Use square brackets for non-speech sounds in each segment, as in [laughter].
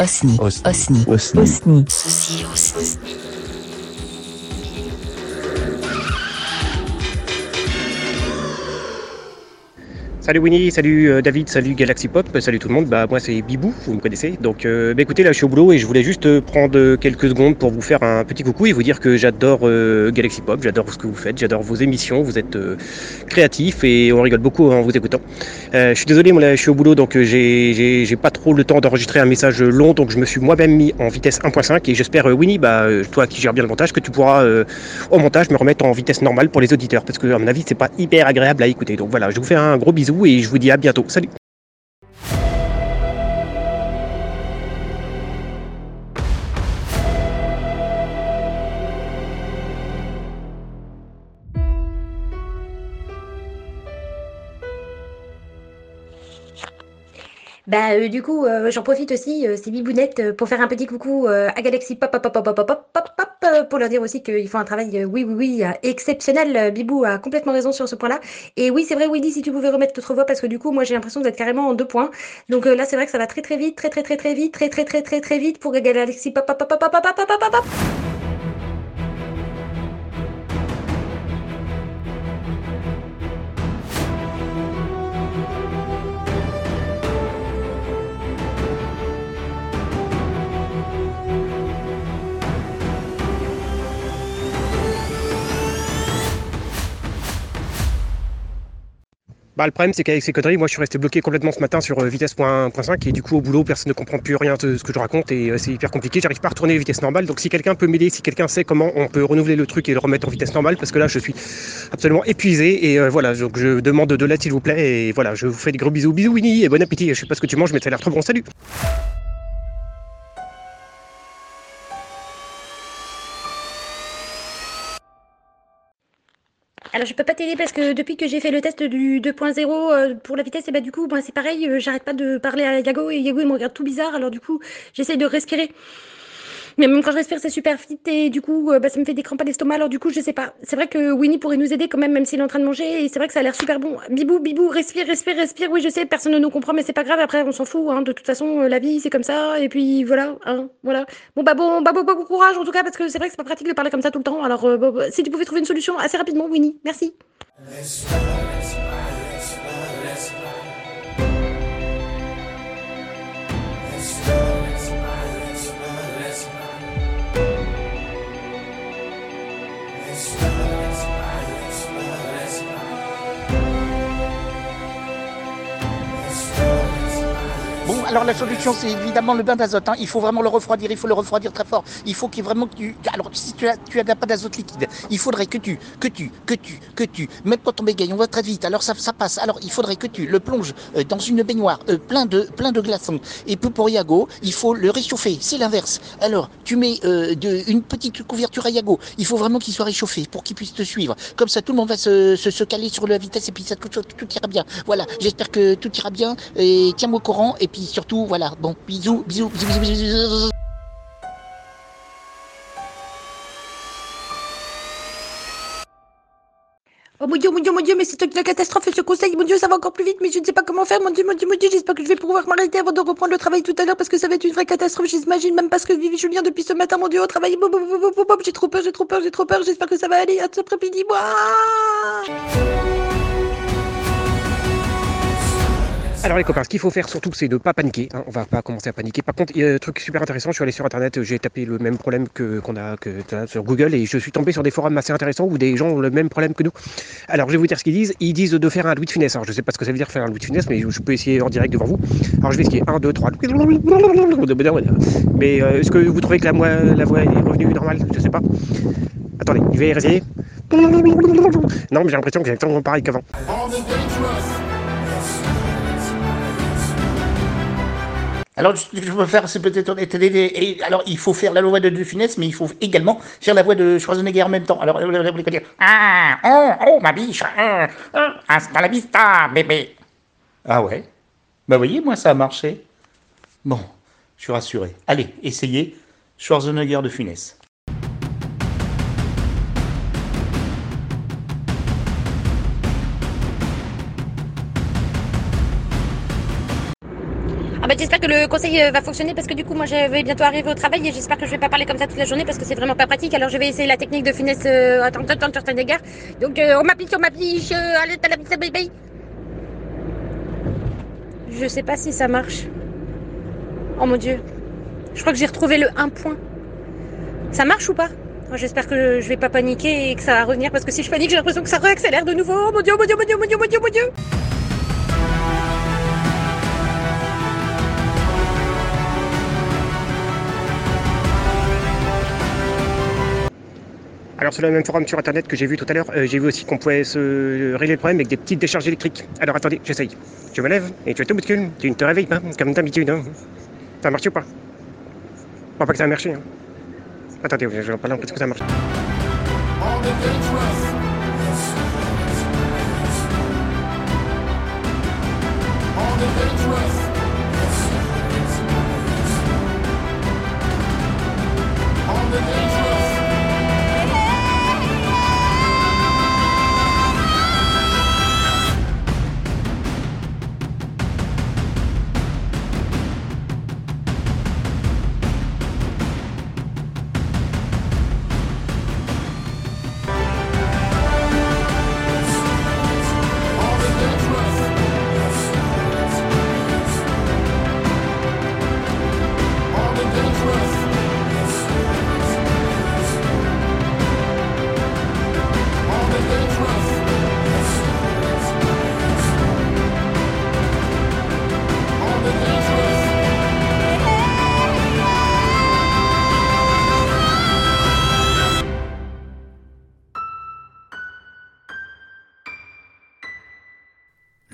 Osni. Osni. Osni. Osni. Osni. Salut Winnie, salut euh, David, salut Galaxy Pop, salut tout le monde. Bah moi c'est Bibou, vous me connaissez. Donc euh, bah, écoutez là je suis au boulot et je voulais juste euh, prendre quelques secondes pour vous faire un petit coucou et vous dire que j'adore Galaxy Pop, j'adore ce que vous faites, j'adore vos émissions, vous êtes créatifs et on rigole beaucoup en vous écoutant. Je suis désolé, moi là je suis au boulot donc j'ai pas trop le temps d'enregistrer un message long donc je me suis moi-même mis en vitesse 1.5 et j'espère Winnie, bah toi qui gères bien le montage, que tu pourras au montage me remettre en vitesse normale pour les auditeurs parce que à mon avis c'est pas hyper agréable à écouter. Donc voilà, je vous fais un gros bisou et je vous dis à bientôt. Salut Bah, euh, du coup, euh, j'en profite aussi, euh, c'est Bibounette, pour faire un petit coucou à Galaxy Pop Pop Pop Pop Pop Pop euh, pour leur dire aussi qu'ils font un travail, euh, oui, oui, oui, euh, exceptionnel. Euh, Bibou a complètement raison sur ce point-là. Et oui, c'est vrai, Willy, si tu pouvais remettre notre voix, parce que du coup, moi, j'ai l'impression d'être carrément en deux points. Donc euh, là, c'est vrai que ça va très, très vite, très, très, très, très vite, très, très, très, très, très vite pour Galaxy Pop, Bah, le problème, c'est qu'avec ces conneries, moi, je suis resté bloqué complètement ce matin sur euh, vitesse point- point .5 et du coup, au boulot, personne ne comprend plus rien de ce que je raconte et euh, c'est hyper compliqué. J'arrive pas à retourner à vitesse normale. Donc, si quelqu'un peut m'aider, si quelqu'un sait comment on peut renouveler le truc et le remettre en vitesse normale, parce que là, je suis absolument épuisé et euh, voilà, donc je demande de l'aide, s'il vous plaît. Et voilà, je vous fais des gros bisous. Bisous, Winnie, et bon appétit. Je sais pas ce que tu manges, mais ça a l'air trop bon. Salut Alors, je peux pas t'aider parce que depuis que j'ai fait le test du 2.0 euh, pour la vitesse, et bah, du coup, c'est pareil, euh, j'arrête pas de parler à Yago et Yago, il me regarde tout bizarre. Alors, du coup, j'essaye de respirer. Mais même quand je respire, c'est super vite et du coup, euh, bah, ça me fait des crampes à l'estomac. Alors, du coup, je sais pas. C'est vrai que Winnie pourrait nous aider quand même, même s'il est en train de manger. Et c'est vrai que ça a l'air super bon. Bibou, bibou, respire, respire, respire. Oui, je sais, personne ne nous comprend, mais c'est pas grave. Après, on s'en fout. Hein. De toute façon, euh, la vie, c'est comme ça. Et puis, voilà. Hein, voilà. Bon, bah, bon, bah, bon, bon courage en tout cas, parce que c'est vrai que c'est pas pratique de parler comme ça tout le temps. Alors, euh, bah, si tu pouvais trouver une solution assez rapidement, Winnie. Merci. Christ. Alors la solution, c'est évidemment le bain d'azote. hein. Il faut vraiment le refroidir, il faut le refroidir très fort. Il faut qu'il vraiment que tu. Alors, si tu as, tu as pas d'azote liquide, il faudrait que tu, que tu, que tu, que tu, même quand on bégaye, on va très vite, alors ça, ça passe. Alors, il faudrait que tu le plonges euh, dans une baignoire euh, plein, de, plein de glaçons. Et peu pour Yago, il faut le réchauffer. C'est l'inverse. Alors, tu mets euh, de, une petite couverture à Yago. Il faut vraiment qu'il soit réchauffé pour qu'il puisse te suivre. Comme ça, tout le monde va se, se, caler sur la vitesse et puis ça, tout, tout, tout ira bien. Voilà, j'espère que tout ira bien. Et tiens-moi au courant. Et puis surtout, voilà. Bon, bisous, bisous, bisous, bisous, bisous. bisous. Oh mon dieu, mon dieu, mon dieu, mais c'est la catastrophe ce conseil. Mon dieu, ça va encore plus vite, mais je ne sais pas comment faire. Mon dieu, mon dieu, mon dieu, j'espère que je vais pouvoir m'arrêter avant de reprendre le travail tout à l'heure parce que ça va être une vraie catastrophe. J'imagine même pas ce que vit Julien depuis ce matin, mon dieu, au travail. J'ai trop peur, j'ai trop peur, j'ai trop peur. J'espère que ça va aller. À cet après-midi, moi. Alors les copains, ce qu'il faut faire surtout, c'est de pas paniquer. hein. On va pas commencer à paniquer. Par contre, il y a un truc super intéressant. Je suis allé sur internet, j'ai tapé le même problème que qu'on a que sur Google et je suis tombé sur des forums assez intéressants où des gens ont le même problème que nous. Alors je vais vous dire ce qu'ils disent. Ils disent de faire un Louis de finesse. Alors je sais pas ce que ça veut dire faire un Louis de finesse, mais je peux essayer en direct devant vous. Alors je vais essayer 1, 2, 3. Mais euh, est-ce que vous trouvez que la, moi- la voix est revenue normale? Je sais pas. Attendez, je vais réessayer. Non, mais j'ai l'impression que c'est exactement pareil qu'avant. Alors, je peux faire, c'est peut-être. Et alors, il faut faire la voix de De Funès, mais il faut également faire la voix de Schwarzenegger en même temps. Alors, vous voulez dire Ah, oh, oh, ma biche, ah, ah, hasta la vista, bébé. Ah ouais Bah, voyez, moi, ça a marché. Bon, je suis rassuré. Allez, essayez Schwarzenegger de Funès. Bah j'espère que le conseil euh, va fonctionner parce que du coup, moi, je vais bientôt arriver au travail et j'espère que je vais pas parler comme ça toute la journée parce que c'est vraiment pas pratique. Alors, je vais essayer la technique de finesse euh, attends, attends, attends, certains égards. Donc, euh, on m'applique, on m'applique, euh, allez, t'as la baby. Je sais pas si ça marche. Oh mon dieu. Je crois que j'ai retrouvé le 1 point. Ça marche ou pas? Moi, J'espère que je vais pas paniquer et que ça va revenir parce que si je panique, j'ai l'impression que ça réaccélère de nouveau. Oh mon dieu, oh mon dieu, oh mon dieu, oh mon dieu, oh mon dieu, oh mon dieu. Sur le même forum sur internet que j'ai vu tout à l'heure, euh, j'ai vu aussi qu'on pouvait se régler le problème avec des petites décharges électriques. Alors attendez, j'essaye. Je me lève et tu es tout bouscule, tu ne te réveilles pas, comme d'habitude. Hein. Ça marche ou pas? Crois pas que ça a marché. Hein. Attendez, je vais en parler, qu'est-ce que ça marche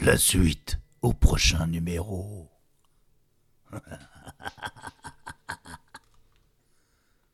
La suite au prochain numéro. [laughs]